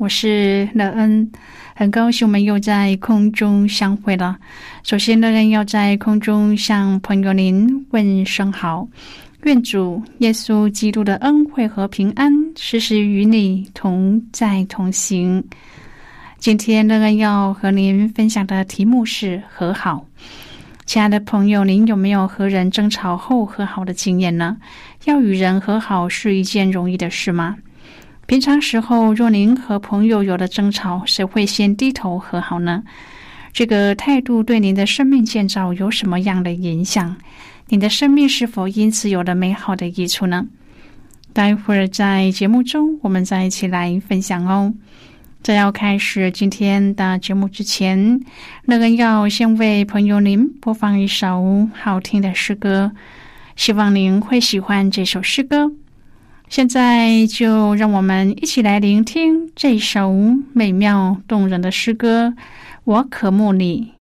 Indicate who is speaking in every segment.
Speaker 1: 我是乐恩，很高兴我们又在空中相会了。首先，乐恩要在空中向朋友您问声好，愿主耶稣基督的恩惠和平安时时与你同在同行。今天，乐恩要和您分享的题目是和好。亲爱的朋友，您有没有和人争吵后和好的经验呢？要与人和好是一件容易的事吗？平常时候，若您和朋友有了争吵，谁会先低头和好呢？这个态度对您的生命建造有什么样的影响？您的生命是否因此有了美好的益处呢？待会儿在节目中，我们再一起来分享哦。在要开始今天的节目之前，乐恩要先为朋友您播放一首好听的诗歌，希望您会喜欢这首诗歌。现在就让我们一起来聆听这首美妙动人的诗歌。我渴慕你。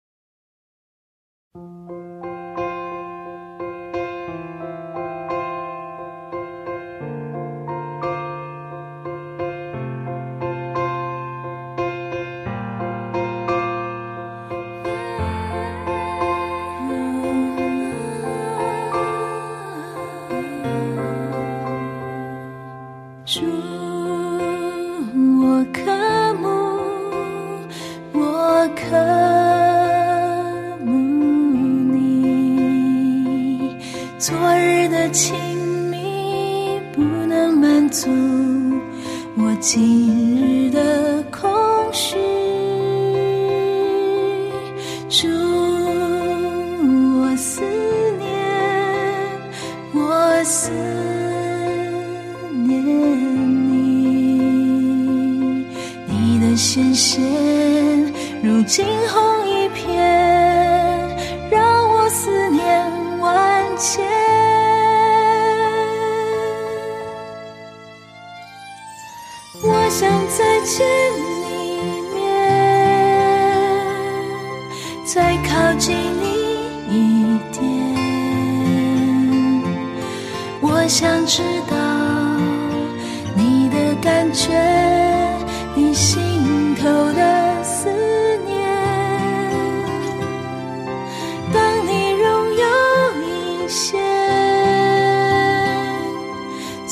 Speaker 2: 今日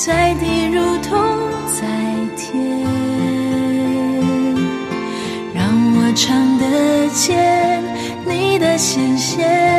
Speaker 2: 在地如同在天。让我尝得见你的鲜血。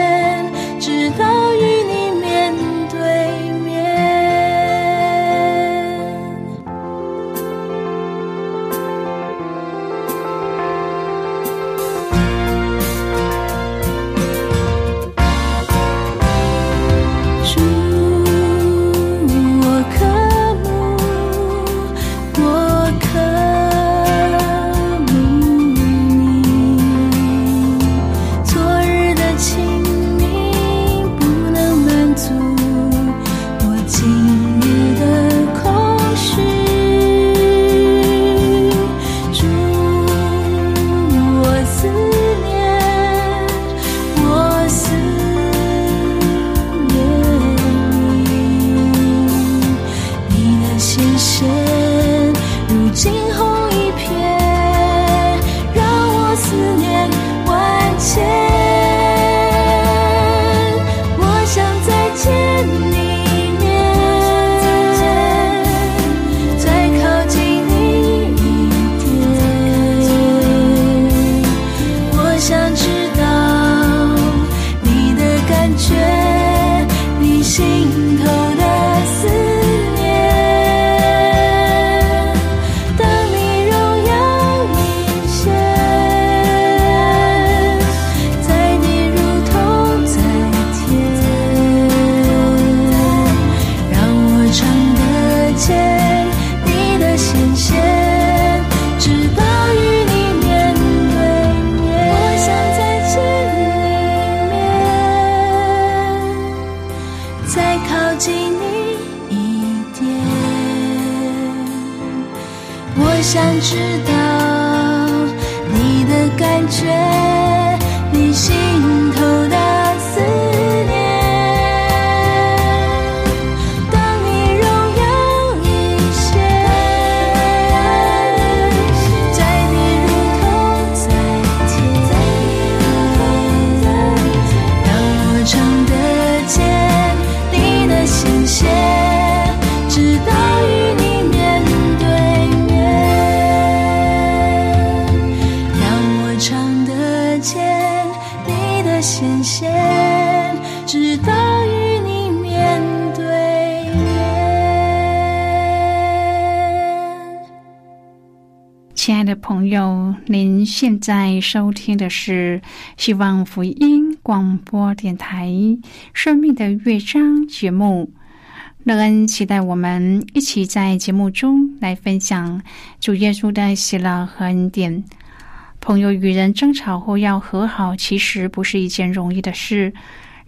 Speaker 2: 直到与你面对面。
Speaker 1: 亲爱的朋友您现在收听的是希望福音广播电台生命的乐章节目乐恩期待我们一起在节目中来分享主耶稣的喜乐和恩典。朋友与人争吵后要和好其实不是一件容易的事。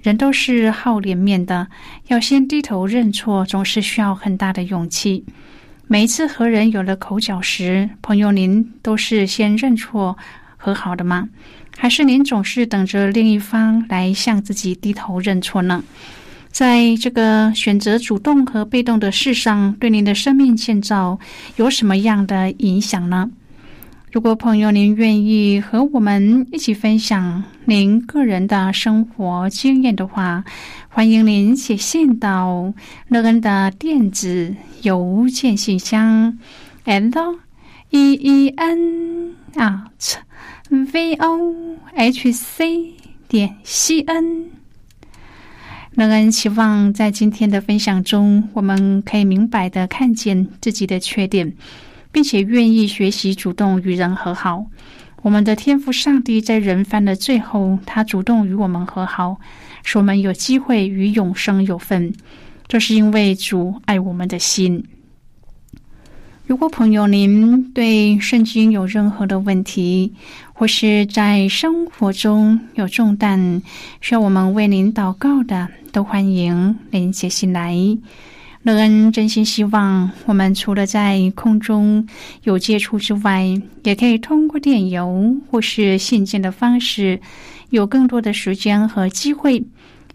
Speaker 1: 人都是好脸面的，要先低头认错，总是需要很大的勇气。每一次和人有了口角时，朋友，您都是先认错和好的吗？还是您总是等着另一方来向自己低头认错呢？在这个选择主动和被动的事上，对您的生命建造有什么样的影响呢？如果朋友您愿意和我们一起分享您个人的生活经验的话，欢迎您写信到乐恩的电子邮件信箱，l e e n at v o h c 点 c n。乐恩希望在今天的分享中，我们可以明白的看见自己的缺点。并且愿意学习主动与人和好。我们的天赋上帝在人犯的最后，他主动与我们和好，使我们有机会与永生有份。这是因为主爱我们的心。如果朋友您对圣经有任何的问题，或是在生活中有重担需要我们为您祷告的，都欢迎您写信来。乐恩真心希望，我们除了在空中有接触之外，也可以通过电邮或是信件的方式，有更多的时间和机会，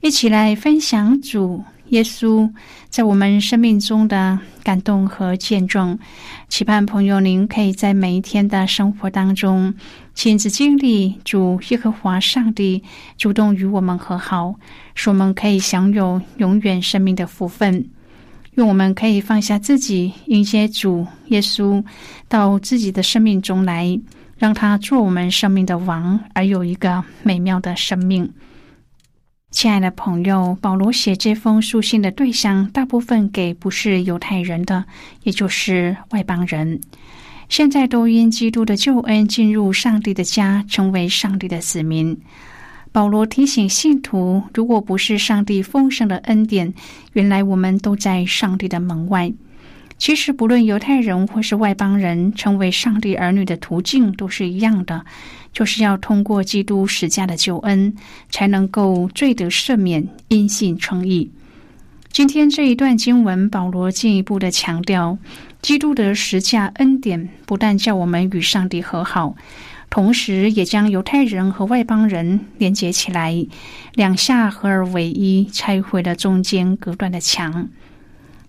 Speaker 1: 一起来分享主耶稣在我们生命中的感动和见证。期盼朋友您可以在每一天的生活当中，亲自经历主耶和华上帝主动与我们和好，使我们可以享有永远生命的福分。愿我们可以放下自己，迎接主耶稣到自己的生命中来，让他做我们生命的王，而有一个美妙的生命。亲爱的朋友，保罗写这封书信的对象，大部分给不是犹太人的，也就是外邦人。现在都因基督的救恩进入上帝的家，成为上帝的子民。保罗提醒信徒：如果不是上帝丰盛的恩典，原来我们都在上帝的门外。其实，不论犹太人或是外邦人，成为上帝儿女的途径都是一样的，就是要通过基督十架的救恩，才能够罪得赦免，因信称义。今天这一段经文，保罗进一步的强调，基督的十架恩典不但叫我们与上帝和好。同时，也将犹太人和外邦人连接起来，两下合而为一，拆毁了中间隔断的墙。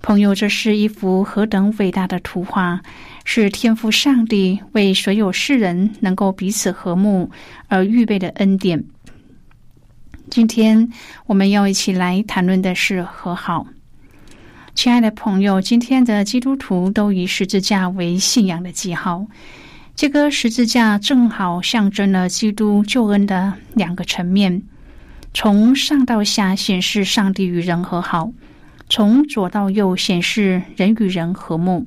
Speaker 1: 朋友，这是一幅何等伟大的图画！是天赋上帝为所有世人能够彼此和睦而预备的恩典。今天我们要一起来谈论的是和好。亲爱的朋友，今天的基督徒都以十字架为信仰的记号。这个十字架正好象征了基督救恩的两个层面：从上到下显示上帝与人和好，从左到右显示人与人和睦。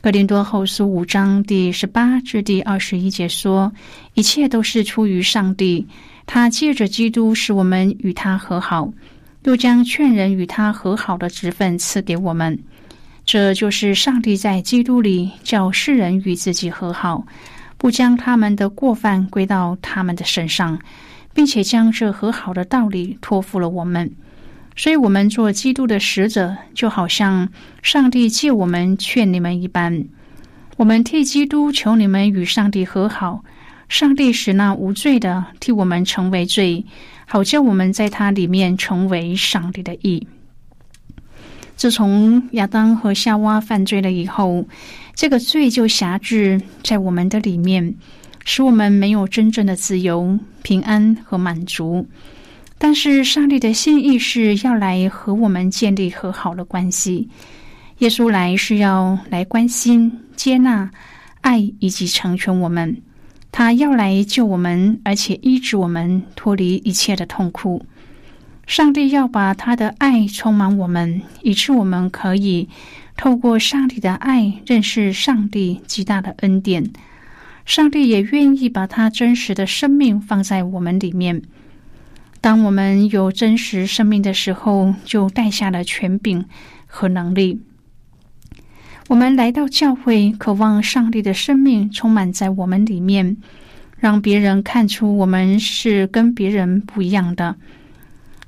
Speaker 1: 格林多后书五章第十八至第二十一节说：“一切都是出于上帝，他借着基督使我们与他和好，又将劝人与他和好的职分赐给我们。”这就是上帝在基督里叫世人与自己和好，不将他们的过犯归到他们的身上，并且将这和好的道理托付了我们。所以，我们做基督的使者，就好像上帝借我们劝你们一般。我们替基督求你们与上帝和好，上帝使那无罪的替我们成为罪，好叫我们在他里面成为上帝的义。自从亚当和夏娃犯罪了以后，这个罪就辖制在我们的里面，使我们没有真正的自由、平安和满足。但是上帝的心意是要来和我们建立和好的关系。耶稣来是要来关心、接纳、爱以及成全我们。他要来救我们，而且医治我们，脱离一切的痛苦。上帝要把他的爱充满我们，以致我们可以透过上帝的爱认识上帝极大的恩典。上帝也愿意把他真实的生命放在我们里面。当我们有真实生命的时候，就带下了权柄和能力。我们来到教会，渴望上帝的生命充满在我们里面，让别人看出我们是跟别人不一样的。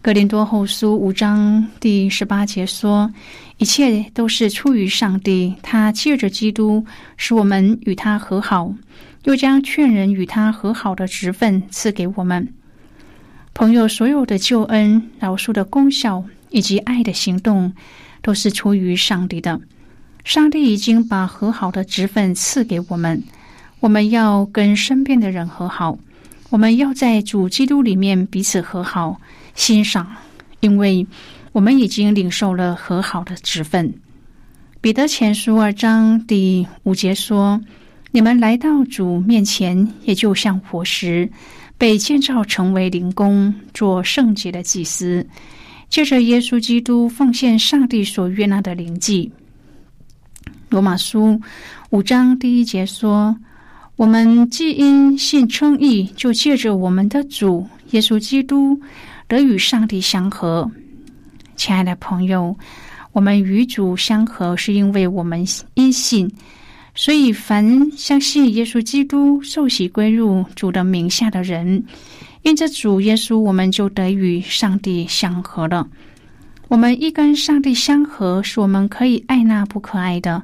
Speaker 1: 格林多后书五章第十八节说：“一切都是出于上帝，他借着基督使我们与他和好。”又将劝人与他和好的职分赐给我们，朋友。所有的救恩、饶恕的功效以及爱的行动，都是出于上帝的。上帝已经把和好的职分赐给我们。我们要跟身边的人和好，我们要在主基督里面彼此和好、欣赏，因为我们已经领受了和好的职分。彼得前书二章第五节说。你们来到主面前，也就像火石，被建造成为灵宫，做圣洁的祭司，借着耶稣基督奉献上帝所悦纳的灵祭。罗马书五章第一节说：“我们既因信称义，就借着我们的主耶稣基督得与上帝相合。”亲爱的朋友，我们与主相合，是因为我们因信。所以，凡相信耶稣基督、受洗归入主的名下的人，因着主耶稣，我们就得与上帝相合了。我们一跟上帝相合，是我们可以爱那不可爱的，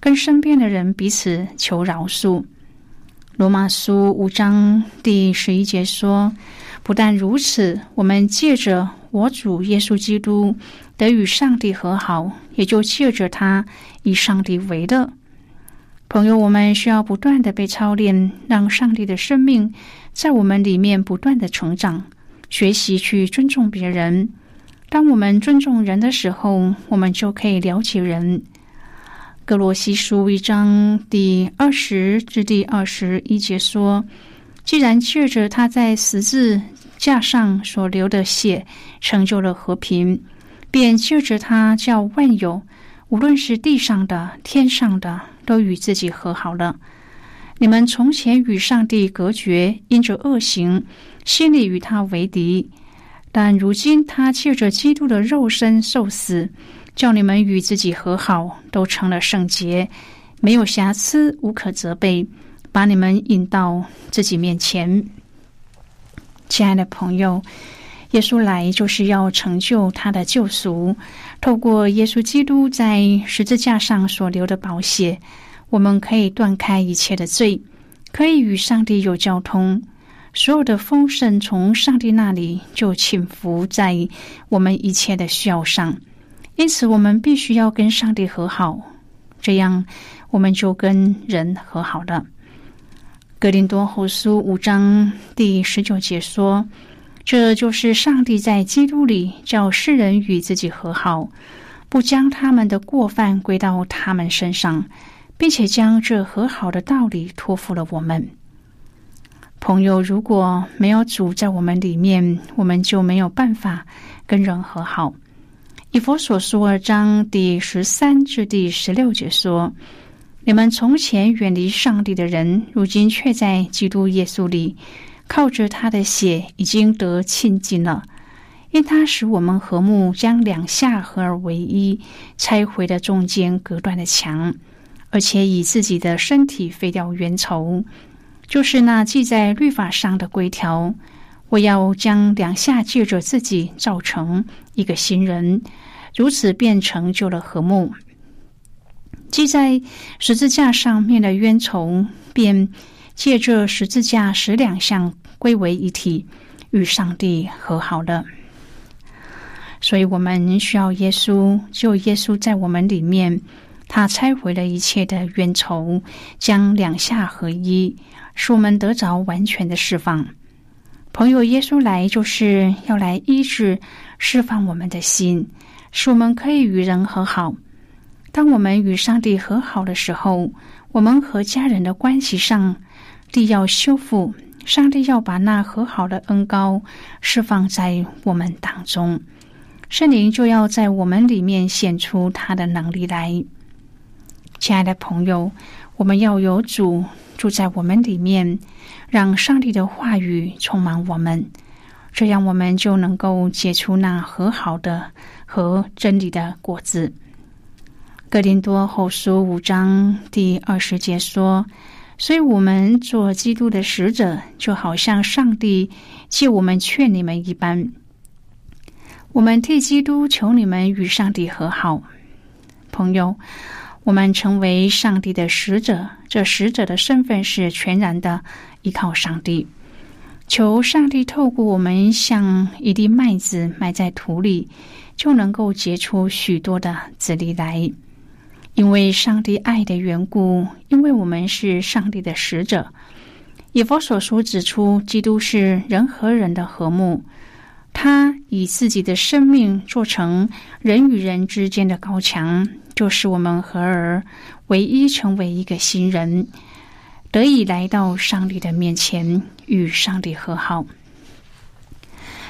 Speaker 1: 跟身边的人彼此求饶恕。罗马书五章第十一节说：“不但如此，我们借着我主耶稣基督得与上帝和好，也就借着他以上帝为乐。”朋友，我们需要不断的被操练，让上帝的生命在我们里面不断的成长，学习去尊重别人。当我们尊重人的时候，我们就可以了解人。格罗西书一章第二十至第二十一节说：“既然借着他在十字架上所流的血成就了和平，便借着他叫万有，无论是地上的、天上的。”都与自己和好了。你们从前与上帝隔绝，因着恶行，心里与他为敌；但如今他借着基督的肉身受死，叫你们与自己和好，都成了圣洁，没有瑕疵，无可责备，把你们引到自己面前。亲爱的朋友，耶稣来就是要成就他的救赎。透过耶稣基督在十字架上所流的宝血，我们可以断开一切的罪，可以与上帝有交通。所有的丰盛从上帝那里就倾伏在我们一切的需要上。因此，我们必须要跟上帝和好，这样我们就跟人和好了。格林多后书五章第十九节说。这就是上帝在基督里叫世人与自己和好，不将他们的过犯归到他们身上，并且将这和好的道理托付了我们。朋友，如果没有主在我们里面，我们就没有办法跟人和好。以佛所说二章第十三至第十六节说：“你们从前远离上帝的人，如今却在基督耶稣里。”靠着他的血已经得亲近了，因他使我们和睦，将两下合而为一，拆毁了中间隔断的墙，而且以自己的身体废掉冤仇，就是那记在律法上的规条。我要将两下借着自己造成一个新人，如此便成就了和睦。记在十字架上面的冤仇便。借着十字架使两项归为一体，与上帝和好了。所以我们需要耶稣，就耶稣在我们里面，他拆毁了一切的冤仇，将两下合一，使我们得着完全的释放。朋友，耶稣来就是要来医治、释放我们的心，使我们可以与人和好。当我们与上帝和好的时候，我们和家人的关系上。地要修复，上帝要把那和好的恩高释放在我们当中，圣灵就要在我们里面显出他的能力来。亲爱的朋友，我们要有主住在我们里面，让上帝的话语充满我们，这样我们就能够结出那和好的和真理的果子。格林多后书五章第二十节说：“所以我们做基督的使者，就好像上帝借我们劝你们一般。我们替基督求你们与上帝和好，朋友。”我们成为上帝的使者，这使者的身份是全然的依靠上帝。求上帝透过我们，像一粒麦子埋在土里，就能够结出许多的子粒来。因为上帝爱的缘故，因为我们是上帝的使者。以佛所书指出，基督是人和人的和睦，他以自己的生命做成人与人之间的高墙。就是我们合而唯一，成为一个新人，得以来到上帝的面前，与上帝和好。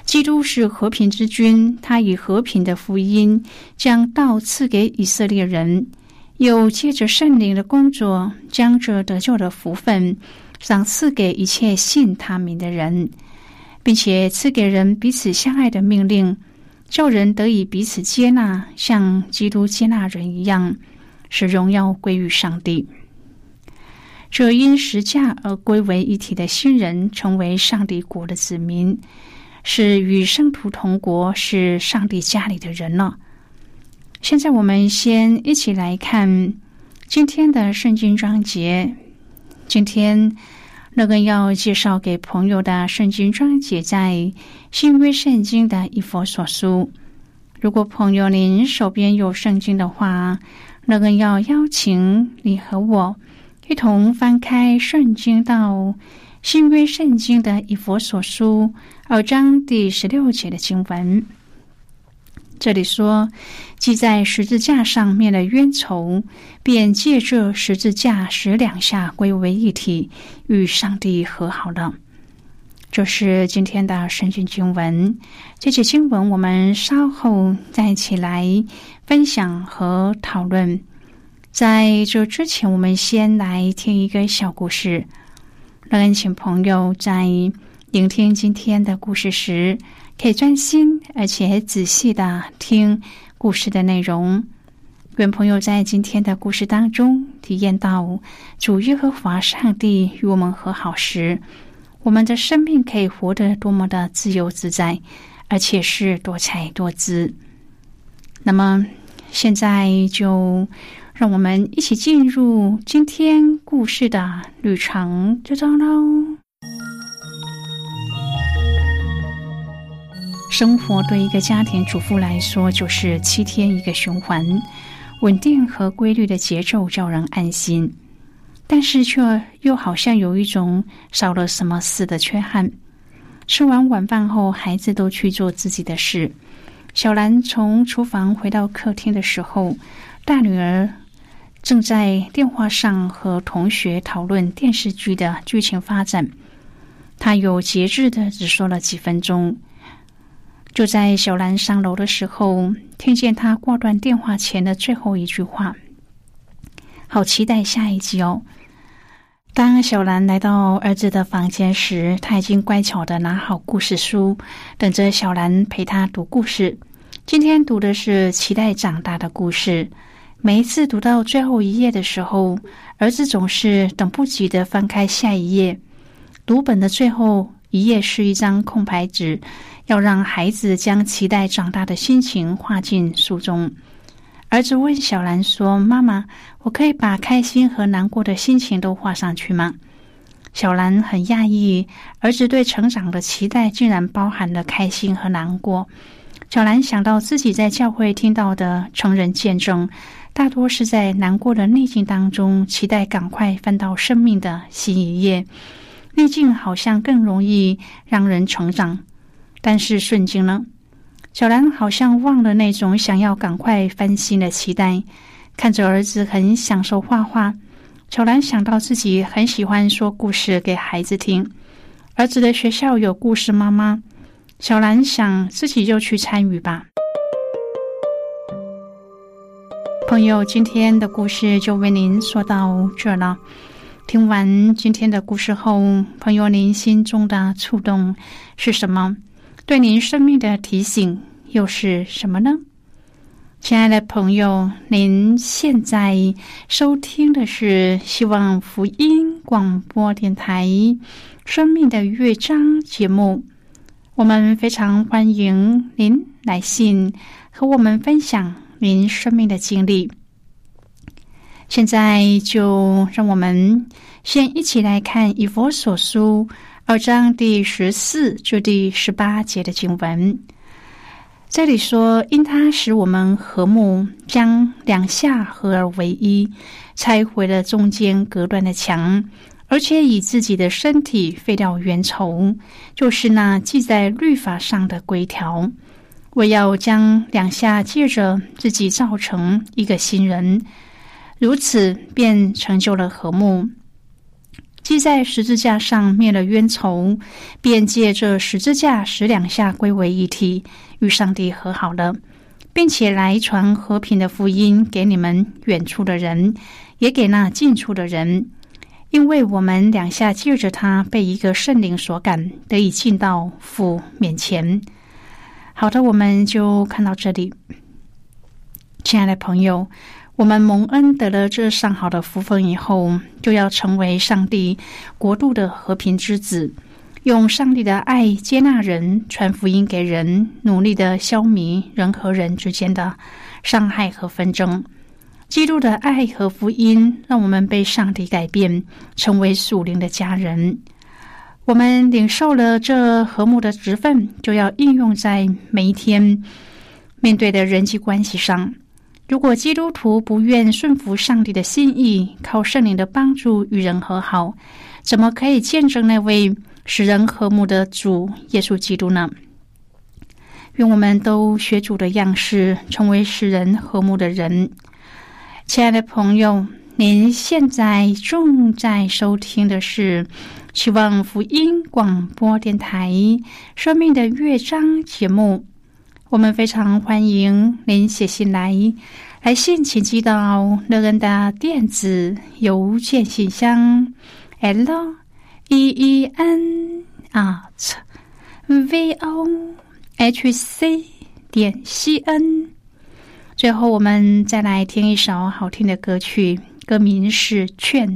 Speaker 1: 基督是和平之君，他以和平的福音将道赐给以色列人，又借着圣灵的工作，将这得救的福分赏赐给一切信他名的人，并且赐给人彼此相爱的命令。叫人得以彼此接纳，像基督接纳人一样，使荣耀归于上帝。这因实价而归为一体的新人，成为上帝国的子民，是与圣徒同国，是上帝家里的人了。现在我们先一起来看今天的圣经章节。今天。乐根要介绍给朋友的圣经章节，在新约圣经的一佛所书。如果朋友您手边有圣经的话，乐根要邀请你和我一同翻开圣经到新约圣经的一佛所书二章第十六节的经文。这里说，系在十字架上面的冤仇，便借这十字架使两下归为一体，与上帝和好了。这是今天的圣经经文。这些经文我们稍后再一起来分享和讨论。在这之前，我们先来听一个小故事。让请朋友在聆听今天的故事时。可以专心而且仔细的听故事的内容。愿朋友在今天的故事当中体验到主耶和华上帝与我们和好时，我们的生命可以活得多么的自由自在，而且是多彩多姿。那么，现在就让我们一起进入今天故事的旅程之中喽。生活对一个家庭主妇来说，就是七天一个循环，稳定和规律的节奏叫人安心，但是却又好像有一种少了什么似的缺憾。吃完晚饭后，孩子都去做自己的事。小兰从厨房回到客厅的时候，大女儿正在电话上和同学讨论电视剧的剧情发展。她有节制的只说了几分钟。就在小兰上楼的时候，听见他挂断电话前的最后一句话：“好期待下一集哦。”当小兰来到儿子的房间时，他已经乖巧的拿好故事书，等着小兰陪他读故事。今天读的是期待长大的故事。每一次读到最后一页的时候，儿子总是等不及的翻开下一页。读本的最后一页是一张空白纸。要让孩子将期待长大的心情画进书中。儿子问小兰说：“妈妈，我可以把开心和难过的心情都画上去吗？”小兰很讶异，儿子对成长的期待竟然包含了开心和难过。小兰想到自己在教会听到的成人见证，大多是在难过的逆境当中，期待赶快翻到生命的新一页。逆境好像更容易让人成长。但是瞬间呢，小兰好像忘了那种想要赶快翻新的期待。看着儿子很享受画画，小兰想到自己很喜欢说故事给孩子听。儿子的学校有故事妈妈，小兰想自己就去参与吧。朋友，今天的故事就为您说到这了。听完今天的故事后，朋友，您心中的触动是什么？对您生命的提醒又是什么呢？亲爱的朋友，您现在收听的是希望福音广播电台《生命的乐章》节目。我们非常欢迎您来信和我们分享您生命的经历。现在就让我们先一起来看《以佛所书》二章第十四至第十八节的经文。这里说：“因他使我们和睦，将两下合而为一，拆毁了中间隔断的墙，而且以自己的身体废掉冤仇，就是那记在律法上的规条。我要将两下借着自己造成一个新人，如此便成就了和睦。”既在十字架上灭了冤仇，便借这十字架使两下归为一体，与上帝和好了，并且来传和平的福音给你们远处的人，也给那近处的人，因为我们两下借着他被一个圣灵所感，得以进到父面前。好的，我们就看到这里，亲爱的朋友。我们蒙恩得了这上好的福分以后，就要成为上帝国度的和平之子，用上帝的爱接纳人，传福音给人，努力的消弭人和人之间的伤害和纷争。基督的爱和福音让我们被上帝改变，成为属灵的家人。我们领受了这和睦的职分，就要应用在每一天面对的人际关系上。如果基督徒不愿顺服上帝的心意，靠圣灵的帮助与人和好，怎么可以见证那位使人和睦的主耶稣基督呢？愿我们都学主的样式，成为使人和睦的人。亲爱的朋友，您现在正在收听的是希望福音广播电台《生命的乐章》节目。我们非常欢迎您写信来，来信请寄到乐恩的电子邮件信箱：l e e n at v o h c 点 c n。最后，我们再来听一首好听的歌曲，歌名是《劝》。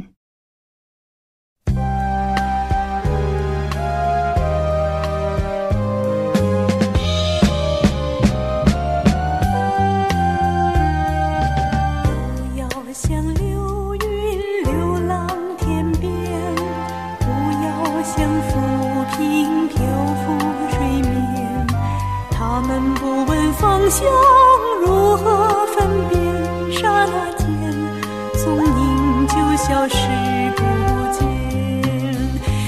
Speaker 2: 像浮萍漂浮水面，他们不问方向如何分辨，刹那间踪影就消失不见。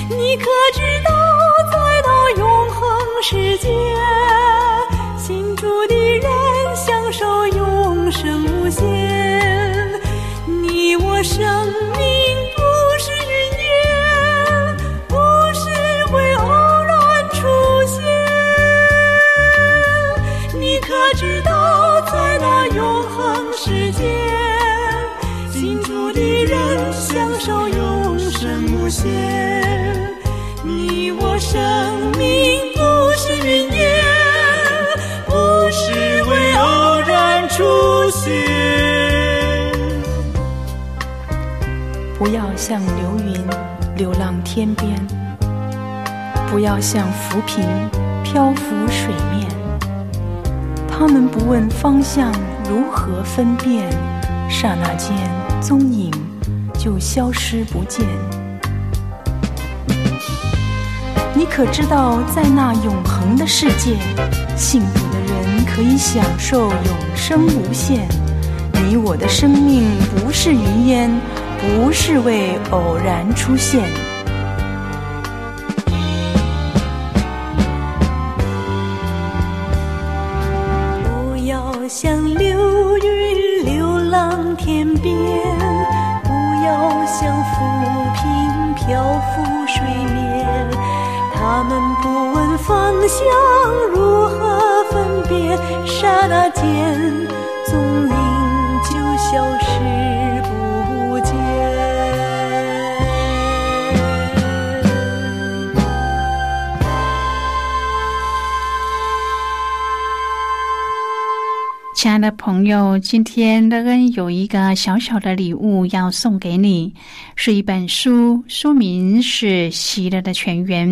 Speaker 2: 你可知道，在那永恒时间？不
Speaker 3: 要像流云流浪天边，不要像浮萍漂浮水面。他们不问方向。如何分辨？刹那间，踪影就消失不见。你可知道，在那永恒的世界，幸福的人可以享受永生无限。你我的生命不是云烟，不是为偶然出现，不
Speaker 2: 要像流云流浪天边，不要像浮萍漂浮水面，他们不问方向，
Speaker 3: 如何分别，刹那间，踪影就
Speaker 2: 消失。
Speaker 1: 亲爱的朋友，今天乐恩有一个小小的礼物要送给你，是一本书，书名是《喜乐的泉源》。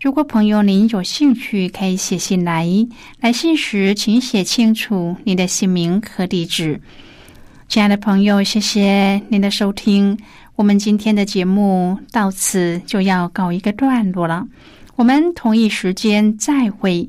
Speaker 1: 如果朋友您有兴趣，可以写信来。来信时，请写清楚你的姓名和地址。亲爱的朋友，谢谢您的收听。我们今天的节目到此就要告一个段落了。我们同一时间再会。